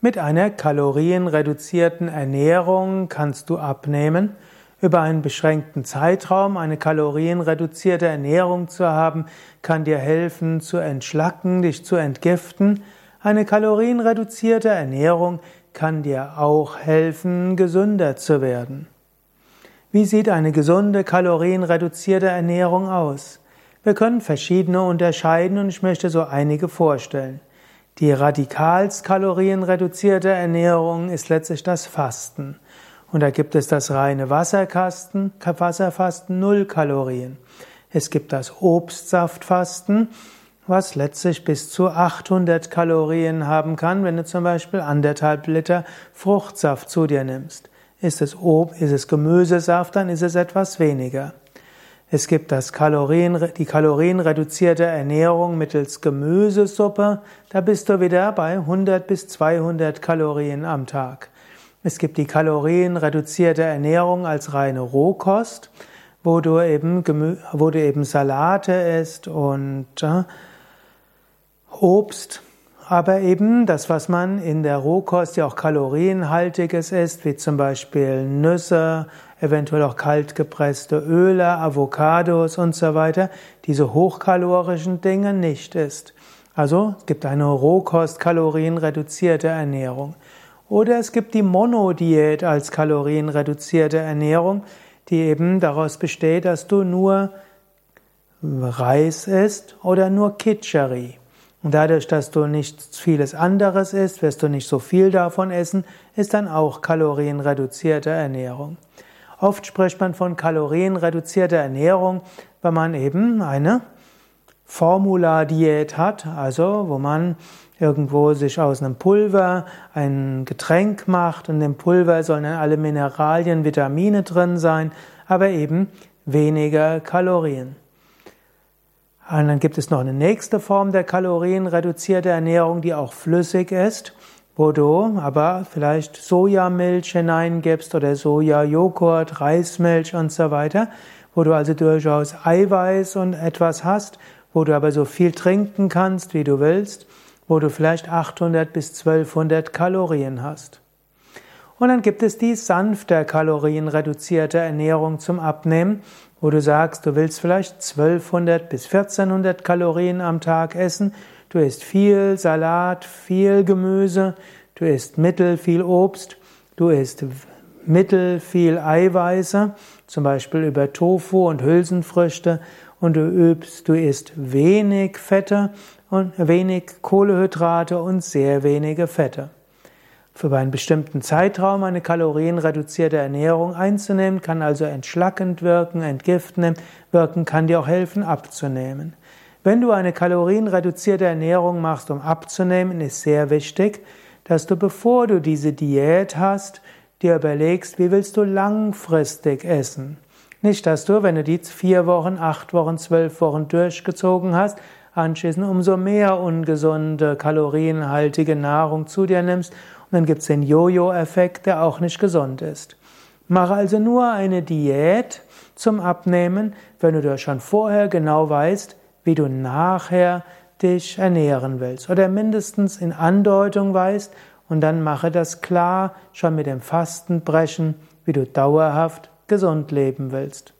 Mit einer kalorienreduzierten Ernährung kannst du abnehmen. Über einen beschränkten Zeitraum eine kalorienreduzierte Ernährung zu haben, kann dir helfen zu entschlacken, dich zu entgiften. Eine kalorienreduzierte Ernährung kann dir auch helfen, gesünder zu werden. Wie sieht eine gesunde, kalorienreduzierte Ernährung aus? Wir können verschiedene unterscheiden und ich möchte so einige vorstellen. Die radikalst kalorienreduzierte Ernährung ist letztlich das Fasten. Und da gibt es das reine Wasserkasten, Wasserfasten, null Kalorien. Es gibt das Obstsaftfasten, was letztlich bis zu 800 Kalorien haben kann, wenn du zum Beispiel anderthalb Liter Fruchtsaft zu dir nimmst. Ist es, Ob ist es Gemüsesaft, dann ist es etwas weniger. Es gibt das Kalorien, die kalorienreduzierte Ernährung mittels Gemüsesuppe. Da bist du wieder bei 100 bis 200 Kalorien am Tag. Es gibt die kalorienreduzierte Ernährung als reine Rohkost, wo du eben, wo du eben Salate isst und äh, Obst aber eben das, was man in der Rohkost ja auch kalorienhaltiges isst, wie zum Beispiel Nüsse, eventuell auch kaltgepresste Öle, Avocados und so weiter, diese hochkalorischen Dinge nicht isst. Also es gibt eine Rohkost kalorienreduzierte Ernährung. Oder es gibt die Monodiät als kalorienreduzierte Ernährung, die eben daraus besteht, dass du nur Reis isst oder nur Kitscheri. Und dadurch, dass du nicht vieles anderes isst, wirst du nicht so viel davon essen, ist dann auch kalorienreduzierte Ernährung. Oft spricht man von kalorienreduzierter Ernährung, wenn man eben eine Formula-Diät hat, also wo man irgendwo sich aus einem Pulver ein Getränk macht und im Pulver sollen dann alle Mineralien, Vitamine drin sein, aber eben weniger Kalorien. Und dann gibt es noch eine nächste Form der kalorienreduzierte Ernährung, die auch flüssig ist, wo du aber vielleicht Sojamilch hineingibst oder Sojajoghurt, Reismilch und so weiter, wo du also durchaus Eiweiß und etwas hast, wo du aber so viel trinken kannst, wie du willst, wo du vielleicht 800 bis 1200 Kalorien hast. Und dann gibt es die sanfte kalorienreduzierte Ernährung zum Abnehmen, wo du sagst, du willst vielleicht 1200 bis 1400 Kalorien am Tag essen, du isst viel Salat, viel Gemüse, du isst mittel viel Obst, du isst mittel viel Eiweiße, zum Beispiel über Tofu und Hülsenfrüchte, und du übst, du isst wenig Fette und wenig Kohlehydrate und sehr wenige Fette. Für einen bestimmten Zeitraum eine kalorienreduzierte Ernährung einzunehmen, kann also entschlackend wirken, entgiftend wirken, kann dir auch helfen, abzunehmen. Wenn du eine kalorienreduzierte Ernährung machst, um abzunehmen, ist sehr wichtig, dass du, bevor du diese Diät hast, dir überlegst, wie willst du langfristig essen. Nicht, dass du, wenn du die vier Wochen, acht Wochen, zwölf Wochen durchgezogen hast, anschließend umso mehr ungesunde, kalorienhaltige Nahrung zu dir nimmst und dann gibt es den Jojo-Effekt, der auch nicht gesund ist. Mache also nur eine Diät zum Abnehmen, wenn du das schon vorher genau weißt, wie du nachher dich ernähren willst. Oder mindestens in Andeutung weißt und dann mache das klar, schon mit dem Fastenbrechen, wie du dauerhaft gesund leben willst.